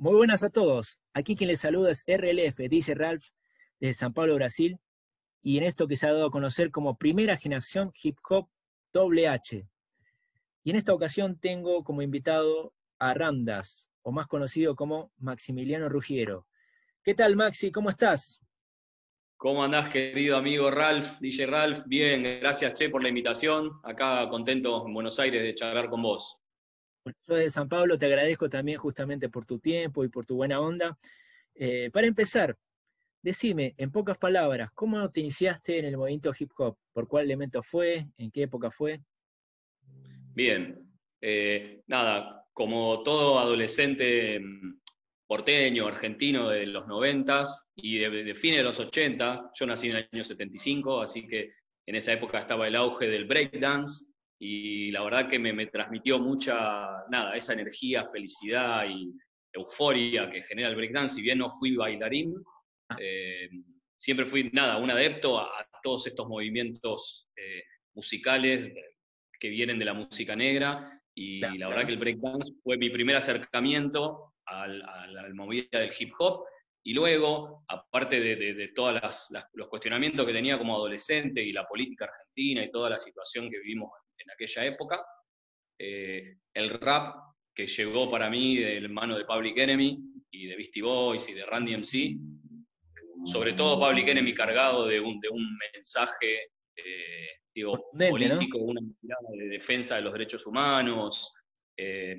Muy buenas a todos. Aquí quien les saluda es RLF, dice Ralph, desde San Pablo, Brasil, y en esto que se ha dado a conocer como primera generación hip hop H. Y en esta ocasión tengo como invitado a Randas, o más conocido como Maximiliano Rugiero. ¿Qué tal, Maxi? ¿Cómo estás? ¿Cómo andás, querido amigo Ralph, DJ Ralph? Bien, gracias, Che, por la invitación. Acá contento en Buenos Aires de charlar con vos. Soy de San Pablo, te agradezco también justamente por tu tiempo y por tu buena onda. Eh, para empezar, decime, en pocas palabras, ¿cómo te iniciaste en el movimiento hip hop? ¿Por cuál elemento fue? ¿En qué época fue? Bien, eh, nada, como todo adolescente mm, porteño, argentino de los noventas y de, de fines de los 80, yo nací en el año 75, así que en esa época estaba el auge del breakdance, y la verdad que me, transmitió mucha, nada, esa energía, felicidad y euforia que genera el breakdance. Si bien no fui bailarín, ah. eh, siempre fui, nada, un adepto a, todos estos movimientos eh, musicales que vienen de la música negra y la verdad que el breakdance fue mi primer acercamiento al, al, movida del hip hop. Y luego, aparte de, de, todos los cuestionamientos que tenía como adolescente y la política argentina y toda la situación que vivimos en aquella época. Eh, el rap que llegó para mí del mano de Public Enemy y de Beastie Boys y de Randy MC, sobre todo Public Enemy cargado de un, de un mensaje eh, digo, político, una mirada de defensa de los derechos humanos, eh,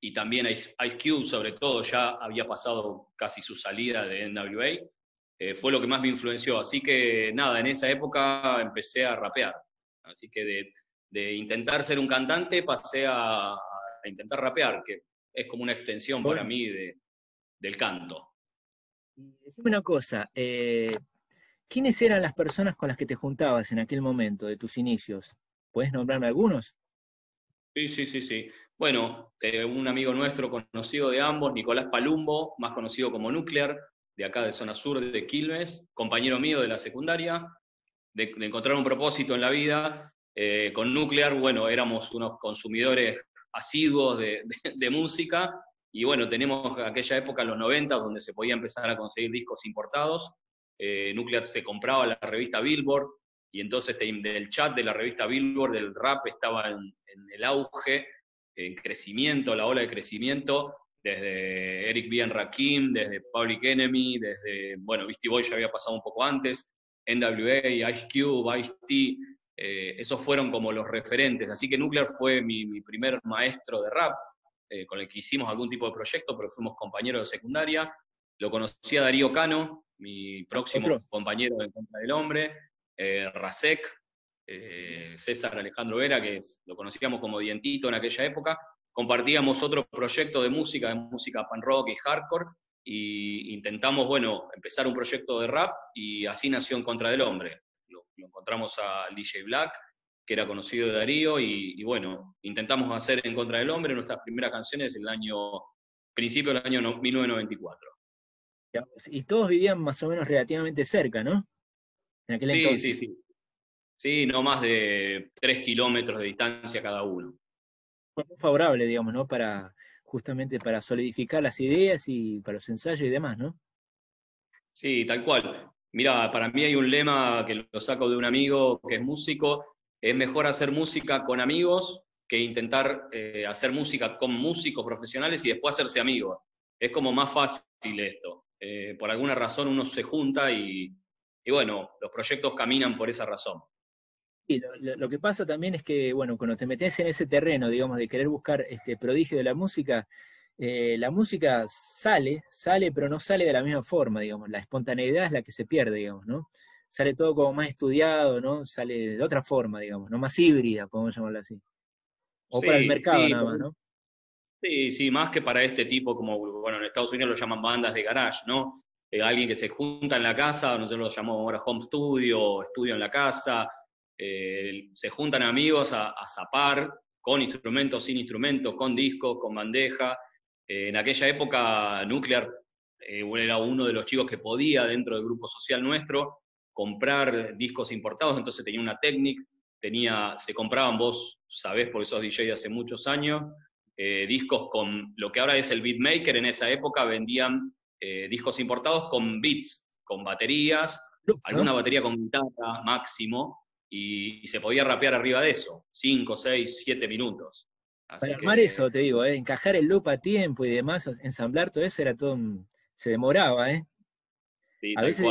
y también Ice, Cube, sobre todo, ya había pasado casi su salida de NWA, fue lo que más me influenció. Así que nada, en esa época empecé a rapear. Así que de, de intentar ser un cantante pasé a, intentar rapear, que es como una extensión para mí de, del canto. Decime una cosa, eh, ¿quiénes eran las personas con las que te juntabas en aquel momento de tus inicios? ¿Puedes nombrarme algunos? Sí, sí, sí, sí. Bueno, eh, un amigo nuestro conocido de ambos, Nicolás Palumbo, más conocido como Nuclear, de acá de zona sur de Quilmes, compañero mío de la secundaria, de encontrar un propósito en la vida eh, con Nuclear, bueno, éramos unos consumidores asiduos de, música y bueno, tenemos aquella época, los 90, donde se podía empezar a conseguir discos importados. Eh, Nuclear se compraba la revista Billboard y entonces del chat de la revista Billboard del rap estaba en, el auge, en crecimiento, la ola de crecimiento, desde Eric B. Rakim, desde Public Enemy, desde, bueno, Beastie Boy ya había pasado un poco antes, NWA, Ice Cube, Ice-T, eh, esos fueron como los referentes. Así que Nuclear fue mi, primer maestro de rap, eh, con el que hicimos algún tipo de proyecto, pero fuimos compañeros de secundaria. Lo conocí a Darío Cano, mi próximo compañero de Contra del Hombre, eh, Rasek, César Alejandro Vera, que lo conocíamos como Dientito en aquella época. Compartíamos otro proyecto de música, de música pan rock y hardcore, y intentamos, bueno, empezar un proyecto de rap, y así nació En Contra del Hombre lo encontramos al DJ Black, que era conocido de Darío, y, bueno, intentamos hacer En contra del hombre nuestras primeras canciones en el año, principio del año 1994. Y todos vivían más o menos relativamente cerca, ¿no? sí, sí, sí. Sí, no más de tres kilómetros de distancia cada uno. Fue muy favorable, digamos, ¿no? Para justamente para solidificar las ideas y para los ensayos y demás, ¿no? Sí, tal cual. Mira, para mí hay un lema que lo saco de un amigo que es músico, es mejor hacer música con amigos que intentar eh, hacer música con músicos profesionales y después hacerse amigos. Es como más fácil esto. Eh, por alguna razón uno se junta y, bueno, los proyectos caminan por esa razón. Y lo, que pasa también es que, bueno, cuando te metes en ese terreno, digamos, de querer buscar este prodigio de la música, eh, la música sale, sale, pero no sale de la misma forma, digamos. La espontaneidad es la que se pierde, digamos, ¿no? Sale todo como más estudiado, ¿no? Sale de otra forma, digamos, ¿no? Más híbrida, podemos llamarlo así. O para el mercado nada más, ¿no? Sí, sí, más que para este tipo, como, bueno, en Estados Unidos lo llaman bandas de garage, ¿no? Eh, alguien que se junta en la casa, nosotros lo llamamos ahora home studio, estudio en la casa, eh, se juntan amigos a, a zapar con instrumentos, sin instrumentos, con discos, con bandeja, en aquella época, Nuclear eh, era uno de los chicos que podía, dentro del grupo social nuestro, comprar discos importados, entonces tenía una técnica, tenía, se compraban, vos sabés porque sos DJ hace muchos años, eh, discos con lo que ahora es el beatmaker, en esa época vendían eh, discos importados con beats, con baterías, alguna batería con guitarra máximo, y, se podía rapear arriba de eso, 5, 6, 7 minutos. Para armar eso, te digo, encajar el loop a tiempo y demás, ensamblar todo eso era todo, se demoraba, ¿eh? Sí, a veces,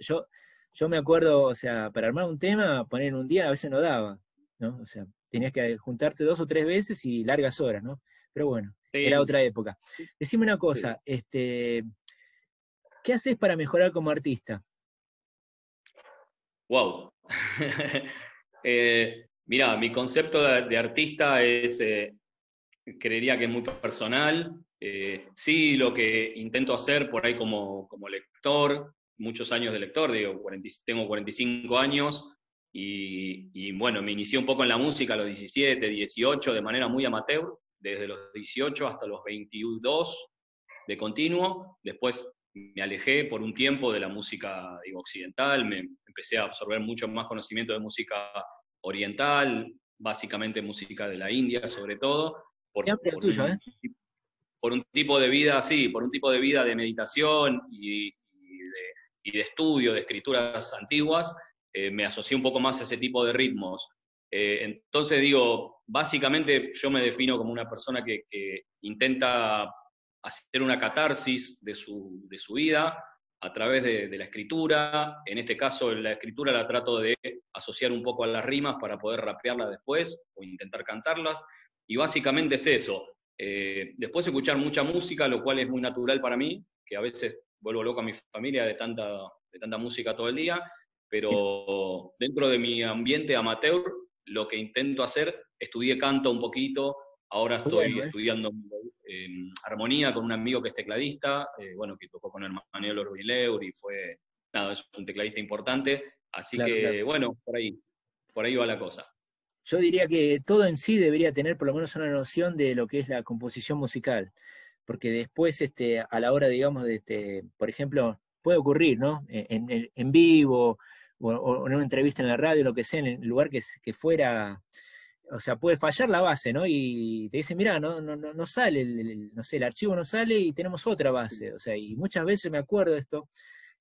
Yo, yo me acuerdo, o sea, para armar un tema, poner un día a veces no daba, ¿no? O sea, tenías que juntarte dos o tres veces y largas horas, ¿no? Pero bueno, era otra época. Decime una cosa, este, ¿qué haces para mejorar como artista? Wow. eh, mira, mi concepto de, artista es, eh, creería que es muy personal. Eh, sí, lo que intento hacer por ahí como, como lector, muchos años de lector, digo, tengo 45 años y, bueno, me inicié un poco en la música a los 17, 18, de manera muy amateur, desde los 18 hasta los 22 de continuo. Después me alejé por un tiempo de la música digo, occidental, me empecé a absorber mucho más conocimiento de música oriental, básicamente música de la India sobre todo. Por, tuyo, ¿eh? por un tipo de vida, sí, por un tipo de vida de meditación y, y de estudio de escrituras antiguas, eh, me asocié un poco más a ese tipo de ritmos. Eh, entonces digo, básicamente yo me defino como una persona que, intenta hacer una catarsis de su, de su vida a través de, la escritura. En este caso, la escritura la trato de asociar un poco a las rimas para poder rapearla después o intentar cantarlas. Y básicamente es eso. Eh, después escuchar mucha música, lo cual es muy natural para mí, que a veces vuelvo loco a mi familia de tanta, de tanta música todo el día, pero dentro de mi ambiente amateur, lo que intento hacer, estudié canto un poquito, ahora estoy ¿eh? estudiando armonía con un amigo que es tecladista, eh, bueno, que tocó con el Manuel Orbileur y fue, nada, es un tecladista importante, así que, bueno, por ahí, por ahí va la cosa. Yo diría que todo en sí debería tener por lo menos una noción de lo que es la composición musical porque después este, a la hora, digamos, de, este, por ejemplo, puede ocurrir, ¿no? E, en, vivo o, en una entrevista en la radio, lo que sea, en el lugar que, que fuera, o sea, puede fallar la base, ¿no? Y te dicen, mira, no, no, no sale, el, no sé, el archivo no sale y tenemos otra base, o sea, y muchas veces me acuerdo de esto,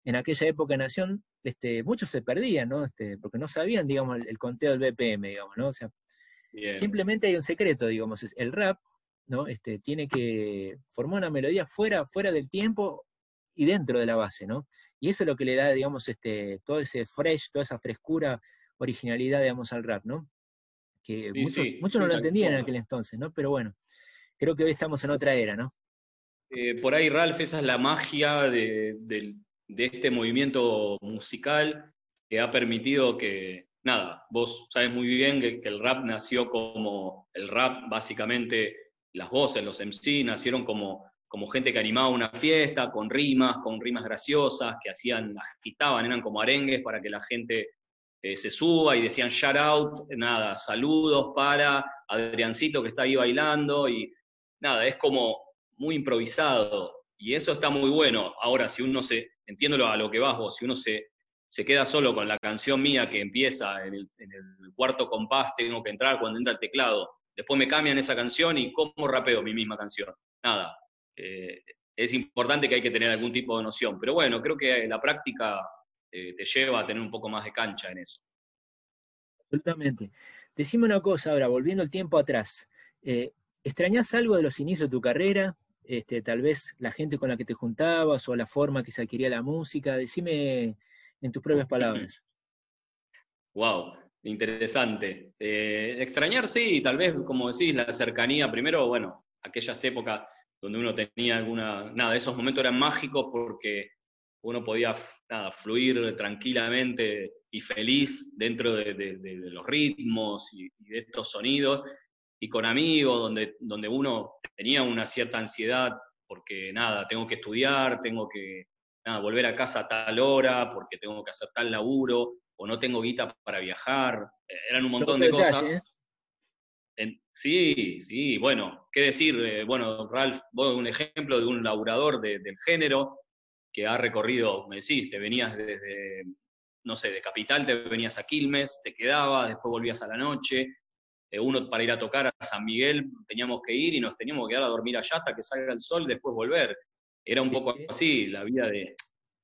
en aquella época en Nación, este, muchos se perdían, ¿no? Este, porque no sabían, digamos, el, conteo del BPM, digamos, ¿no? O sea, simplemente hay un secreto, digamos, el rap ¿no? Este, tiene que formar una melodía fuera, fuera del tiempo y dentro de la base, ¿no? Y eso es lo que le da, digamos, este, todo ese fresh, toda esa frescura, originalidad, digamos, al rap, ¿no? Que muchos, no lo entendían en aquel entonces, ¿no? Pero bueno, creo que hoy estamos en otra era, ¿no? Eh, por ahí, Ralph, esa es la magia de, este movimiento musical que ha permitido que, nada, vos sabes muy bien que, el rap nació como el rap básicamente las voces, los MC, nacieron como, como gente que animaba una fiesta, con rimas, con rimas graciosas, que hacían, agitaban, eran como arengues para que la gente eh, se suba y decían shout out, nada, saludos para Adriancito que está ahí bailando y nada, es como muy improvisado y eso está muy bueno. Ahora, si uno se, entiéndolo a lo que vas vos, si uno se, se queda solo con la canción mía que empieza en el, cuarto compás, tengo que entrar cuando entra el teclado, después me cambian esa canción y cómo rapeo mi misma canción. Nada. Eh, es importante que hay que tener algún tipo de noción, pero bueno, creo que la práctica eh, te lleva a tener un poco más de cancha en eso. Absolutamente. Decime una cosa ahora, volviendo el tiempo atrás. Eh, ¿Extrañás algo de los inicios de tu carrera? Este, tal vez la gente con la que te juntabas o la forma que se adquiría la música. Decime en tus propias palabras. Wow. Interesante. Eh, extrañar, sí, tal vez, como decís, la cercanía. Primero, bueno, aquellas épocas donde uno tenía alguna. Nada, esos momentos eran mágicos porque uno podía nada, fluir tranquilamente y feliz dentro de, los ritmos y, de estos sonidos. Y con amigos, donde, donde uno tenía una cierta ansiedad porque, nada, tengo que estudiar, tengo que nada, volver a casa a tal hora, porque tengo que hacer tal laburo o no tengo guita para viajar, eh, eran un montón de cosas. ¿eh? sí, sí, bueno, qué decir, eh, bueno, Ralph, vos un ejemplo de un laburador del género que ha recorrido, me decís, te venías desde, no sé, de Capital, te venías a Quilmes, te quedabas, después volvías a la noche, eh, uno para ir a tocar a San Miguel teníamos que ir y nos teníamos que quedar a dormir allá hasta que salga el sol y después volver. Era un poco así, la vida de,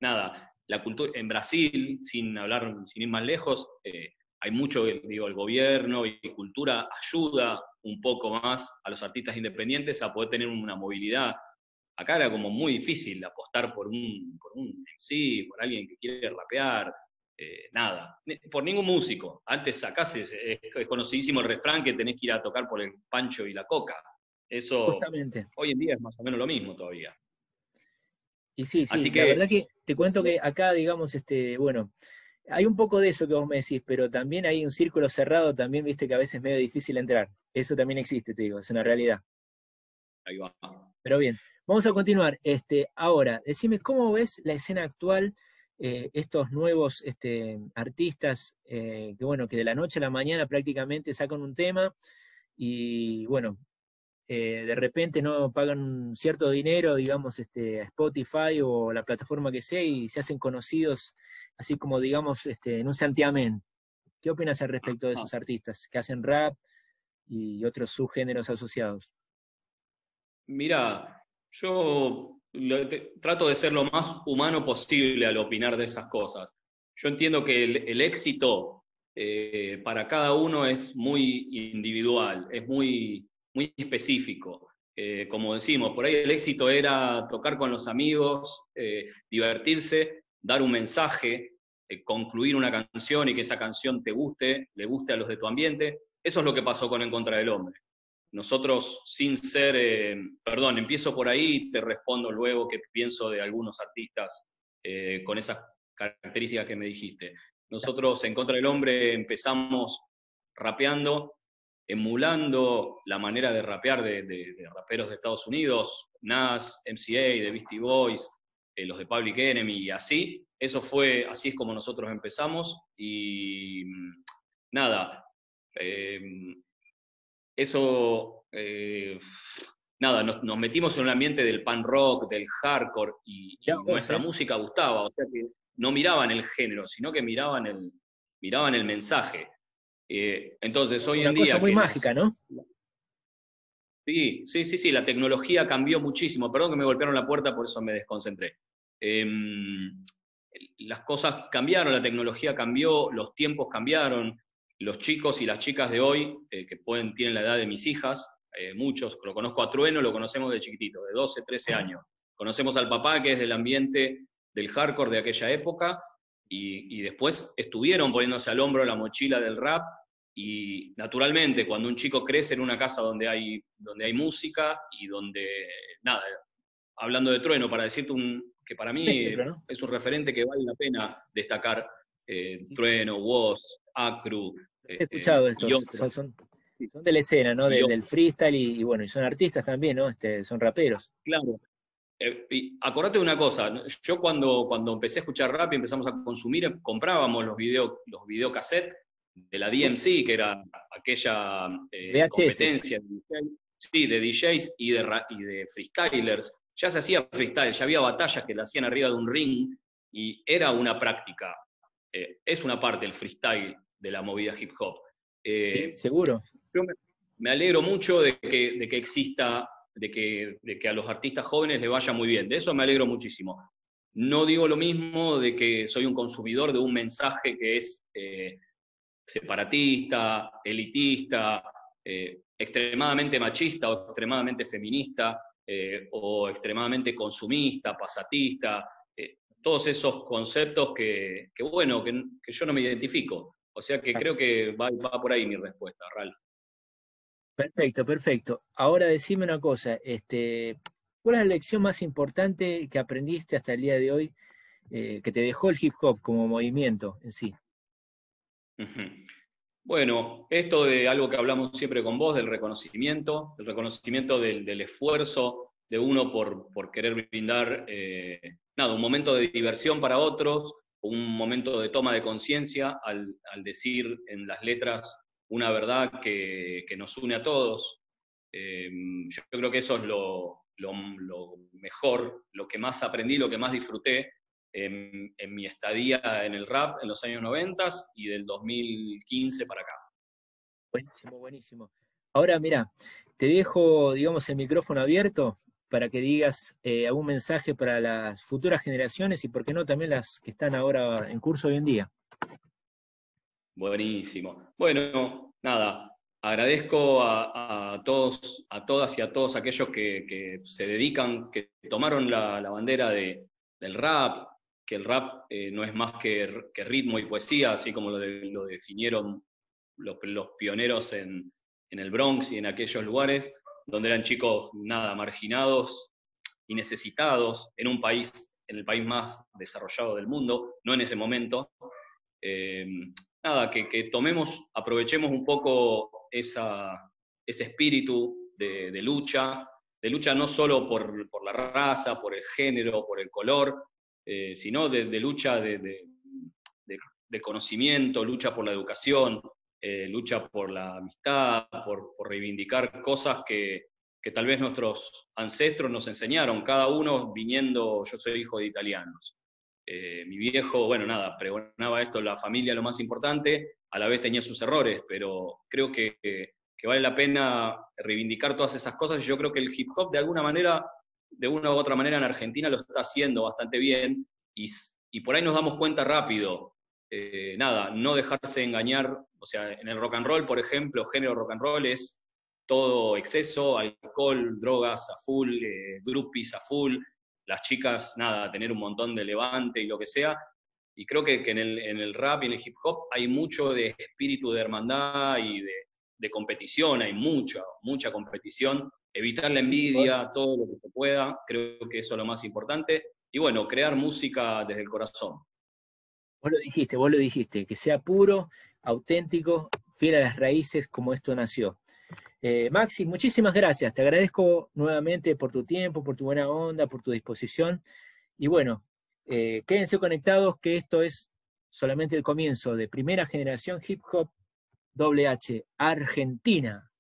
nada, la cultura, en Brasil, sin hablar, sin ir más lejos, eh, hay mucho, digo, el gobierno y cultura ayuda un poco más a los artistas independientes a poder tener una movilidad. Acá era como muy difícil apostar por un, por un MC, por alguien que quiere rapear, eh, nada, por ningún músico. Antes acá es, es, conocidísimo el refrán que tenés que ir a tocar por el pancho y la coca. Eso Justamente. hoy en día es más o menos lo mismo todavía. Y sí, sí, la verdad que te cuento que acá, digamos, este, bueno, hay un poco de eso que vos me decís, pero también hay un círculo cerrado, también viste que a veces es medio difícil entrar. Eso también existe, te digo, es una realidad. Ahí va. Pero bien, vamos a continuar. Este, ahora, decime, ¿cómo ves la escena actual? Eh, estos nuevos este, artistas eh, que, bueno, que de la noche a la mañana prácticamente sacan un tema y, bueno, eh, de repente no pagan cierto dinero, digamos, este, a Spotify o la plataforma que sea y se hacen conocidos, así como, digamos, este, en un santiamén. ¿Qué opinas al respecto de esos artistas que hacen rap y otros subgéneros asociados? Mira, yo trato de ser lo más humano posible al opinar de esas cosas. Yo entiendo que el, éxito eh, para cada uno es muy individual, es muy, muy específico. Eh, como decimos, por ahí el éxito era tocar con los amigos, eh, divertirse, dar un mensaje, concluir una canción y que esa canción te guste, le guste a los de tu ambiente. Eso es lo que pasó con En Contra del Hombre. Nosotros, sin ser, eh, perdón, empiezo por ahí y te respondo luego que pienso de algunos artistas eh, con esas características que me dijiste. Nosotros en Contra del Hombre empezamos rapeando, emulando la manera de rapear de, raperos de Estados Unidos, Nas, MCA, de Beastie Boys, eh, los de Public Enemy y así. Eso fue, así es como nosotros empezamos y mm, nada, eso, eh, nada, nos, metimos en un ambiente del pan rock, del hardcore, y, nuestra música gustaba, o sea que no miraban el género, sino que miraban el, miraban el mensaje. Eh, entonces, hoy en día... Cosa muy mágica, ¿no? Sí, sí, sí, sí, la tecnología cambió muchísimo. Perdón que me golpearon la puerta, por eso me desconcentré. Em, las cosas cambiaron, la tecnología cambió, los tiempos cambiaron, los chicos y las chicas de hoy, eh, que pueden, tienen la edad de mis hijas, eh, muchos, lo conozco a Trueno, lo conocemos de chiquitito, de 12, 13 años. Conocemos al papá, que es del ambiente del hardcore de aquella época, y, después estuvieron poniéndose al hombro la mochila del rap, y naturalmente, cuando un chico crece en una casa donde hay, donde hay música y donde, nada, hablando de Trueno, para decirte un, que para mí es un referente que vale la pena destacar, eh, Trueno, Woz, Acru, He eh, escuchado esto, son, son, de la escena, ¿no? del freestyle y, bueno, y son artistas también, ¿no? Este, son raperos. Claro. Eh, y acordate de una cosa, yo cuando, cuando empecé a escuchar rap y empezamos a consumir, comprábamos los video, los videocassettes de la DMC, que era aquella eh, competencia sí, de DJs y de, y de freestylers. Ya se hacía freestyle, ya había batallas que la hacían arriba de un ring y era una práctica. Es una parte el freestyle de la movida hip hop. Eh, seguro. Yo me, alegro mucho de que, de que exista, de que, de que, a los artistas jóvenes les vaya muy bien. De eso me alegro muchísimo. No digo lo mismo de que soy un consumidor de un mensaje que es eh, separatista, elitista, eh, extremadamente machista o extremadamente feminista, o extremadamente consumista, pasatista, todos esos conceptos que, que bueno, que, que, yo no me identifico. O sea que creo que va, por ahí mi respuesta, Ralph. Perfecto, perfecto. Ahora decime una cosa, este, ¿cuál es la lección más importante que aprendiste hasta el día de hoy eh, que te dejó el hip hop como movimiento en sí? Bueno, esto de algo que hablamos siempre con vos, del reconocimiento, el reconocimiento del, esfuerzo de uno por, por querer brindar eh, nada, un momento de diversión para otros, un momento de toma de conciencia al, decir en las letras una verdad que, nos une a todos. Em, yo creo que eso es lo, mejor, lo que más aprendí, lo que más disfruté en, mi estadía en el rap en los años 90 y del 2015 para acá. Buenísimo, buenísimo. Ahora, mira, te dejo, digamos, el micrófono abierto para que digas eh, algún mensaje para las futuras generaciones y, por qué no, también las que están ahora en curso hoy en día. Buenísimo. Bueno, nada, agradezco a, todos, a todas y a todos aquellos que, se dedican, que tomaron la, bandera del rap, que el rap eh, no es más que, ritmo y poesía, así como lo, definieron los, pioneros en, en el Bronx y en aquellos lugares donde eran chicos nada, marginados y necesitados en un país, en el país más desarrollado del mundo, no en ese momento. Eh, nada, que, tomemos, aprovechemos un poco esa, ese espíritu de, lucha, de lucha no solo por, la raza, por el género, por el color, eh, sino de, lucha de, conocimiento, lucha por la educación, eh, lucha por la amistad, por, reivindicar cosas que, tal vez nuestros ancestros nos enseñaron, cada uno viniendo, yo soy hijo de italianos. Eh, mi viejo, bueno, nada, pregonaba esto, la familia lo más importante, a la vez tenía sus errores, pero creo que, vale la pena reivindicar todas esas cosas y yo creo que el hip hop de alguna manera, de una u otra manera en Argentina lo está haciendo bastante bien y, por ahí nos damos cuenta rápido eh, nada, no dejarse engañar, o sea, en el rock and roll, por ejemplo, género rock and roll es todo exceso, alcohol, drogas a full, eh, groupies a full, las chicas, nada, tener un montón de levante y lo que sea. Y creo que, en, el, rap y en el hip hop hay mucho de espíritu de hermandad y de, de competición, hay mucha, mucha competición. Evitar la envidia, todo lo que se pueda, creo que eso es lo más importante. Y bueno, crear música desde el corazón. Vos lo dijiste, vos lo dijiste, que sea puro, auténtico, fiel a las raíces como esto nació. Eh, Maxi, muchísimas gracias. Te agradezco nuevamente por tu tiempo, por tu buena onda, por tu disposición. Y bueno, eh, quédense conectados que esto es solamente el comienzo de primera generación hip hop WH Argentina.